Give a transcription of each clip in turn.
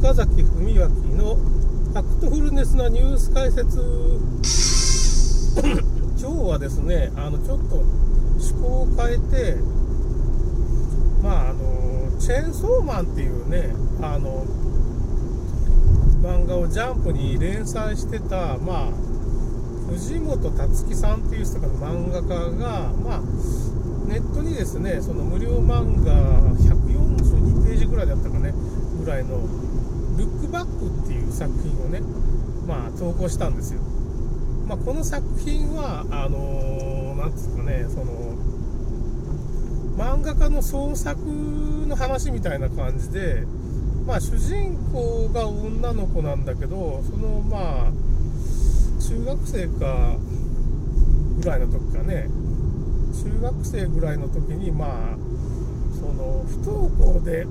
中崎文明のファクトフルネスなニュース解説。今日はですねあのちょっと趣向を変えてまああのチェーンソーマンっていうねあの漫画をジャンプに連載してたまあ藤本達樹さんっていう人が漫画家がまあネットにですねその無料漫画142ページぐらいだったかねぐらいの「ルックバック」っていう作品をねまあ投稿したんですよ、まあ、この作品はあの何、ー、ですかねその漫画家の創作の話みたいな感じでまあ主人公が女の子なんだけどそのまあ中学生かぐらいの時かね中学生ぐらいの時にまあその不登校で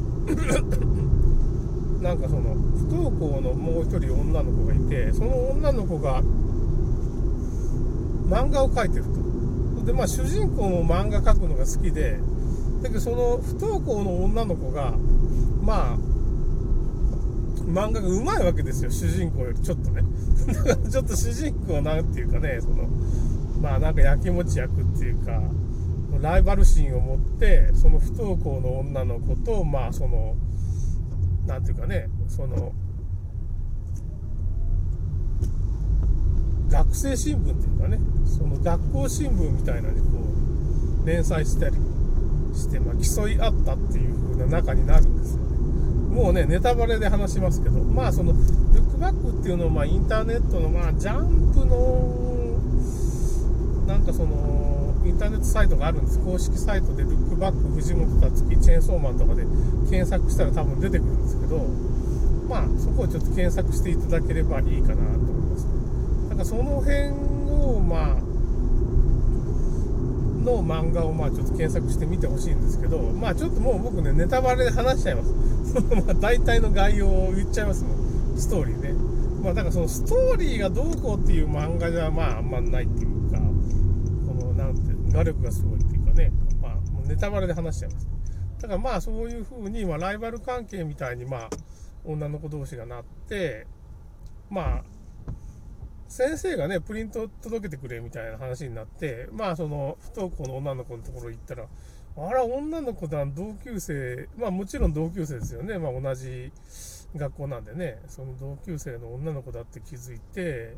なんかその不登校のもう一人女の子がいてその女の子が漫画を描いてると。でまあ主人公も漫画描くのが好きでだけどその不登校の女の子がまあ漫画がうまいわけですよ。主人公よりちょっとね。だからちょっと主人公なんていうかねそのまあなんかやきもち焼くっていうかライバル心を持ってその不登校の女の子とまあその何ていうかねその学生新聞っていうかねその学校新聞みたいなのにこう連載したりして、まあ、競い合ったっていう風な中になるんですよね。もうねネタバレで話しますけどまあそのルックバックっていうのはまあインターネットのまあジャンプのなんかそのインターネットサイトがあるんです。公式サイトでルックバック藤本達樹チェーンソーマンとかで検索したら多分出てくるんですけどまあそこをちょっと検索していただければいいかなと思います。だからその辺をまあの漫画をまあちょっと検索してみてほしいんですけどまあちょっともう僕ねネタバレで話しちゃいます。まあ大体の概要を言っちゃいますもん。ストーリーね。まあだからそのストーリーがどうこうっていう漫画じゃまああんまないっていう。画力がすごいっていうかね、まあ、もうネタバレで話しちゃいます。だからまあそういう風に、まあ、ライバル関係みたいに、まあ、女の子同士がなって、まあ、先生がね、プリント届けてくれみたいな話になって、まあその不登校の女の子のところ行ったら、あら、女の子だ、同級生、まあもちろん同級生ですよね。まあ同じ学校なんでね、その同級生の女の子だって気づいて、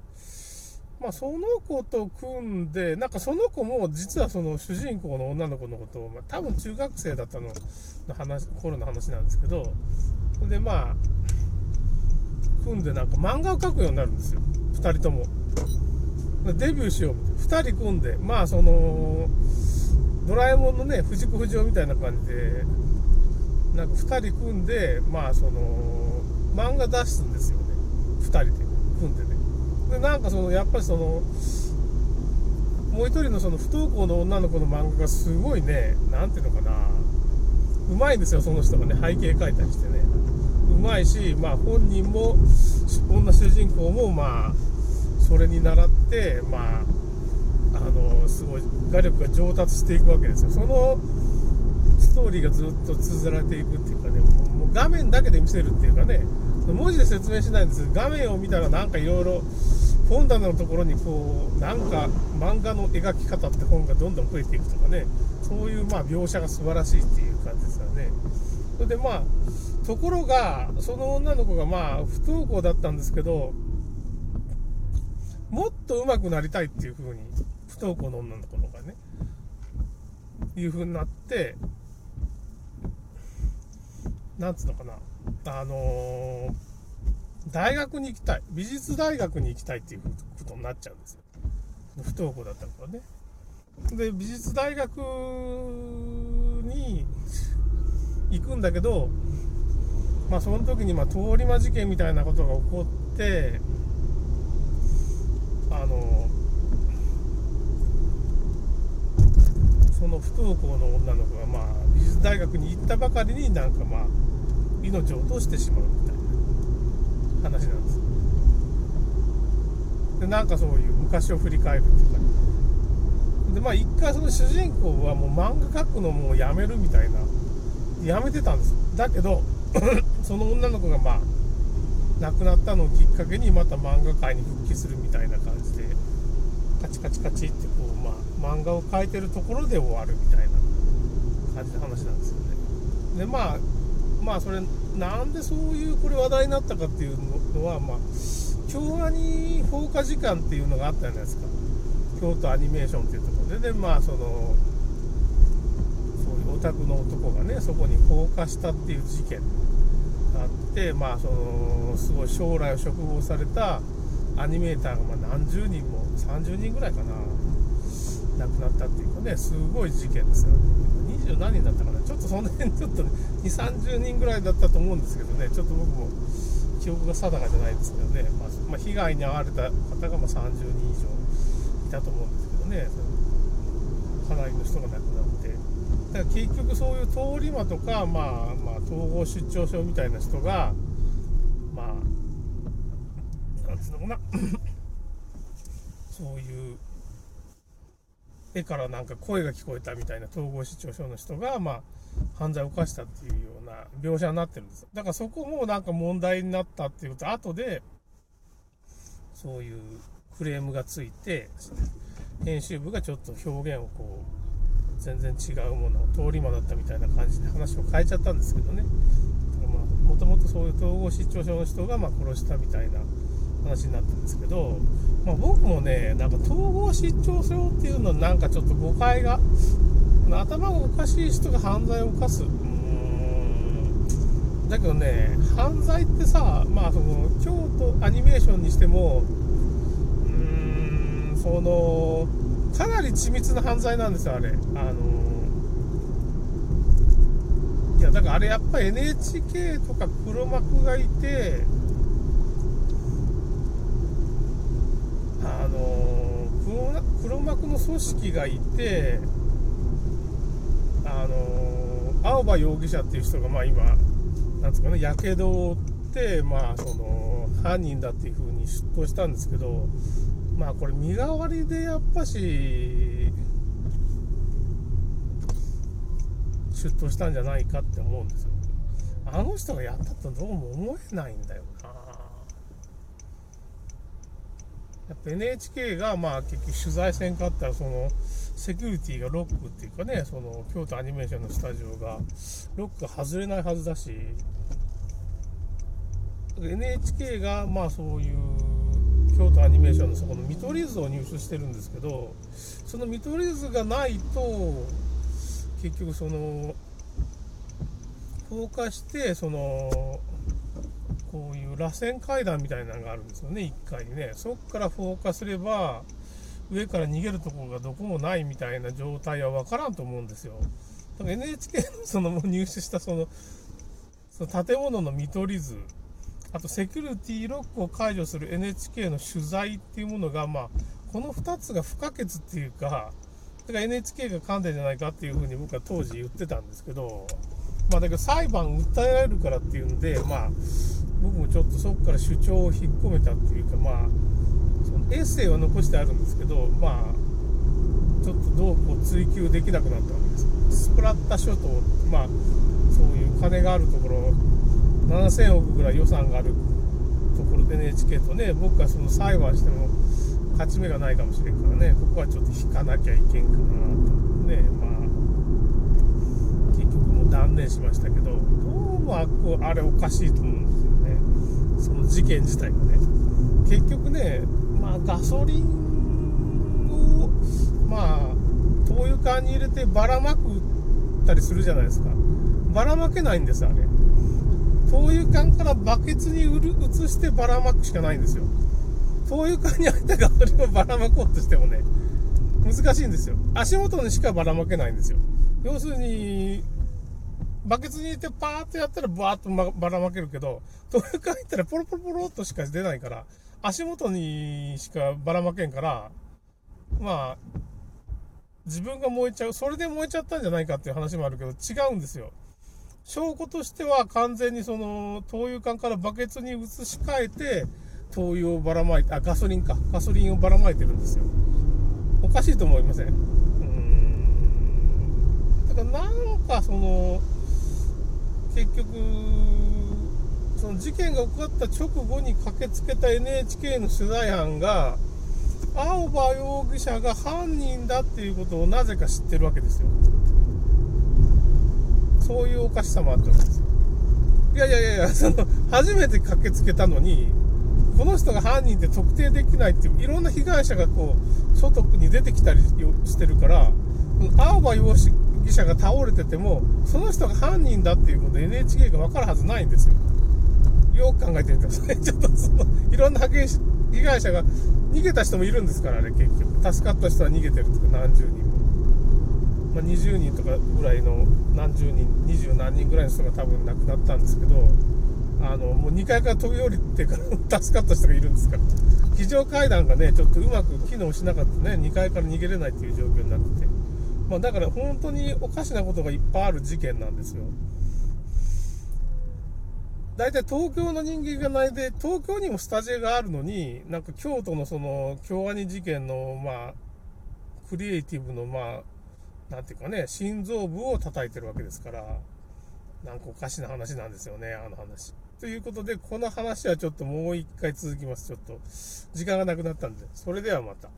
まあ、その子と組んで、なんかその子も実はその主人公の女の子のことを、まあ、多分中学生だったのの話、頃の話なんですけど、で、まあ、組んでなんか漫画を描くようになるんですよ。2人とも。デビューしようみたいな。2人組んで、まあその、ドラえもんのね、藤子不二雄みたいな感じで、なんか2人組んで、まあその、漫画出すんですよね。2人で組んでね。でなんかそのやっぱりそのもう一人のその不登校の女の子の漫画がすごいね何ていうのかな。うまいんですよその人がね背景描いたりしてね。うまいしまあ本人も女主人公もまあそれに倣ってまああのすごい画力が上達していくわけですよ。そのストーリーがずっと綴られていくっていうかねもう画面だけで見せるっていうかね。文字で説明しないんです。画面を見たらなんかいろいろ本棚のところにこうなんか漫画の描き方って本がどんどん増えていくとかね。そういうまあ描写が素晴らしいっていう感じですよね。それでまあところがその女の子がまあ不登校だったんですけどもっと上手くなりたいっていう風に不登校の女の子のがねいう風になってなんつうのかな。あのー、大学に行きたい。美術大学に行きたいっていうことになっちゃうんですよ。不登校だったからね。で、美術大学に行くんだけど、まあその時にまあ通り魔事件みたいなことが起こって、あの、その不登校の女の子がまあ美術大学に行ったばかりになんかまあ命を落としてしまうみたいな話なんです。でなんかそういう昔を振り返るっていうか。でまあ一回その主人公はもう漫画描くのもうやめるみたいな。やめてたんです。だけど その女の子がまあ亡くなったのをきっかけにまた漫画界に復帰するみたいな感じでカチカチカチってこう、まあ、漫画を描いてるところで終わるみたいな感じの話なんですよね。でまあまあそれなんでそういうこれ話題になったかっていうのはまあ京アニ放課時間っていうのがあったじゃないですか。京都アニメーションっていうところででまあそのそういうオタクの男がねそこに放火したっていう事件があってまあそのすごい将来を嘱望されたアニメーターがま何十人も30人ぐらいかな亡くなったっていうかねすごい事件ですよね。何人だったかな。ちょっとその辺ちょっと、ね、2 3 0人ぐらいだったと思うんですけどね。ちょっと僕も記憶が定かじゃないですけどね、まあ、まあ、被害に遭われた方がま30人以上いたと思うんですけどね。かなりの人が亡くなって。だから結局そういう通り魔とか、まあ、まあ統合失調症みたいな人がまあなんつうのかな。そういう絵からなんか声が聞こえたみたいな統合失調症の人が、まあ、犯罪を犯したっていうような描写になってるんです。だからそこもなんか問題になったっていうと、後で、そういうクレームがついて、編集部がちょっと表現をこう、全然違うものを通り魔だったみたいな感じで話を変えちゃったんですけどね。もともとそういう統合失調症の人がま殺したみたいな話になったんですけど、まあ、僕もね、なんか統合失調症っていうのはなんかちょっと誤解が、頭がおかしい人が犯罪を犯す。うんだけどね、犯罪ってさ、まあその、京都アニメーションにしても、うーん、その、かなり緻密な犯罪なんですよ、あれ。あのいや、だからあれやっぱ NHK とか黒幕がいて、あの黒幕の組織がいて、あの青葉容疑者っていう人が、まあ、今、なんですかね、やけどを負って、まあ、その犯人だっていうふうに出頭したんですけど、まあ、これ、身代わりでやっぱし、出頭したんじゃないかって思うんですよ。あの人がやったとどうも思えないんだよなやっぱ NHK がまあ結局取材せんかったらそのセキュリティがロックっていうかねその京都アニメーションのスタジオがロックが外れないはずだし。NHK がまあそういう京都アニメーションのそこの見取り図を入手してるんですけどその見取り図がないと結局その放火してそのこういう螺旋階段みたいなのがあるんですよね、1階にね。そこから放火すれば、上から逃げるところがどこもないみたいな状態は分からんと思うんですよ。だから NHK のその入手したその、その建物の見取り図、あとセキュリティロックを解除する NHK の取材っていうものが、まあ、この2つが不可欠っていうか、だか NHK が噛んでんじゃないかっていうふうに僕は当時言ってたんですけど、まあだけど裁判訴えられるからっていうんで、まあ、僕もちょっとそこから主張を引っ込めたっていうかまあそのエッセイは残してあるんですけどまあちょっとどうこう追求できなくなったわけです。スプラッタ諸島まあそういう金があるところ7000億ぐらい予算があるところで NHK とね僕がその裁判しても勝ち目がないかもしれんからねここはちょっと引かなきゃいけんかなと。ねまあ念しましたけどどうもあこあれおかしいと思うんですよね。その事件自体がね。結局ねまあガソリンをまあ灯油缶に入れてばらまくったりするじゃないですか。ばらまけないんですあれ。灯油缶からバケツに移してばらまくしかないんですよ。灯油缶に入ったガソリンをばらまこうとしてもね難しいんですよ。足元にしかばらまけないんですよ。要するにバケツに入れてパーってやったらバーっと、ばらまけるけど、灯油缶入ったらポロポロポロっとしか出ないから、足元にしかばらまけんから、まあ、自分が燃えちゃう。それで燃えちゃったんじゃないかっていう話もあるけど、違うんですよ。証拠としては完全にその灯油缶からバケツに移し替えて、灯油をばらまいて、あ、ガソリンか。ガソリンをばらまいてるんですよ。おかしいと思いません？うーん。だからなんかその、結局、その事件が起こった直後に駆けつけた NHK の取材班が青葉容疑者が犯人だっていうことをなぜか知ってるわけですよ。そういうおかしさもあったわけです。いやいやいやいやその初めて駆けつけたのにこの人が犯人って特定できないっていういろんな被害者がこう外に出てきたりしてるから青葉容疑者疑者が倒れててもその人が犯人だっていうこと NHK が分かるはずないんですよ。よく考えてみてください。ちょっとそのいろんな被害者が逃げた人もいるんですからね結局。助かった人は逃げてるとか何十人も、まあ、20人とかぐらいの何十人二十何人ぐらいの人が多分亡くなったんですけどあのもう2階から飛び降りてから助かった人がいるんですから。非常階段がねちょっとうまく機能しなかったね。2階から逃げれないっていう状況になってて、まあ、だから本当におかしなことがいっぱいある事件なんですよ大体東京の人間がないで東京にもスタジオがあるのになんか京都のその京アニ事件のまあクリエイティブのまあなんていうかね心臓部を叩いてるわけですからなんかおかしな話なんですよねあの話。ということで、この話はちょっともう一回続きます。ちょっと、時間がなくなったんで。それではまた。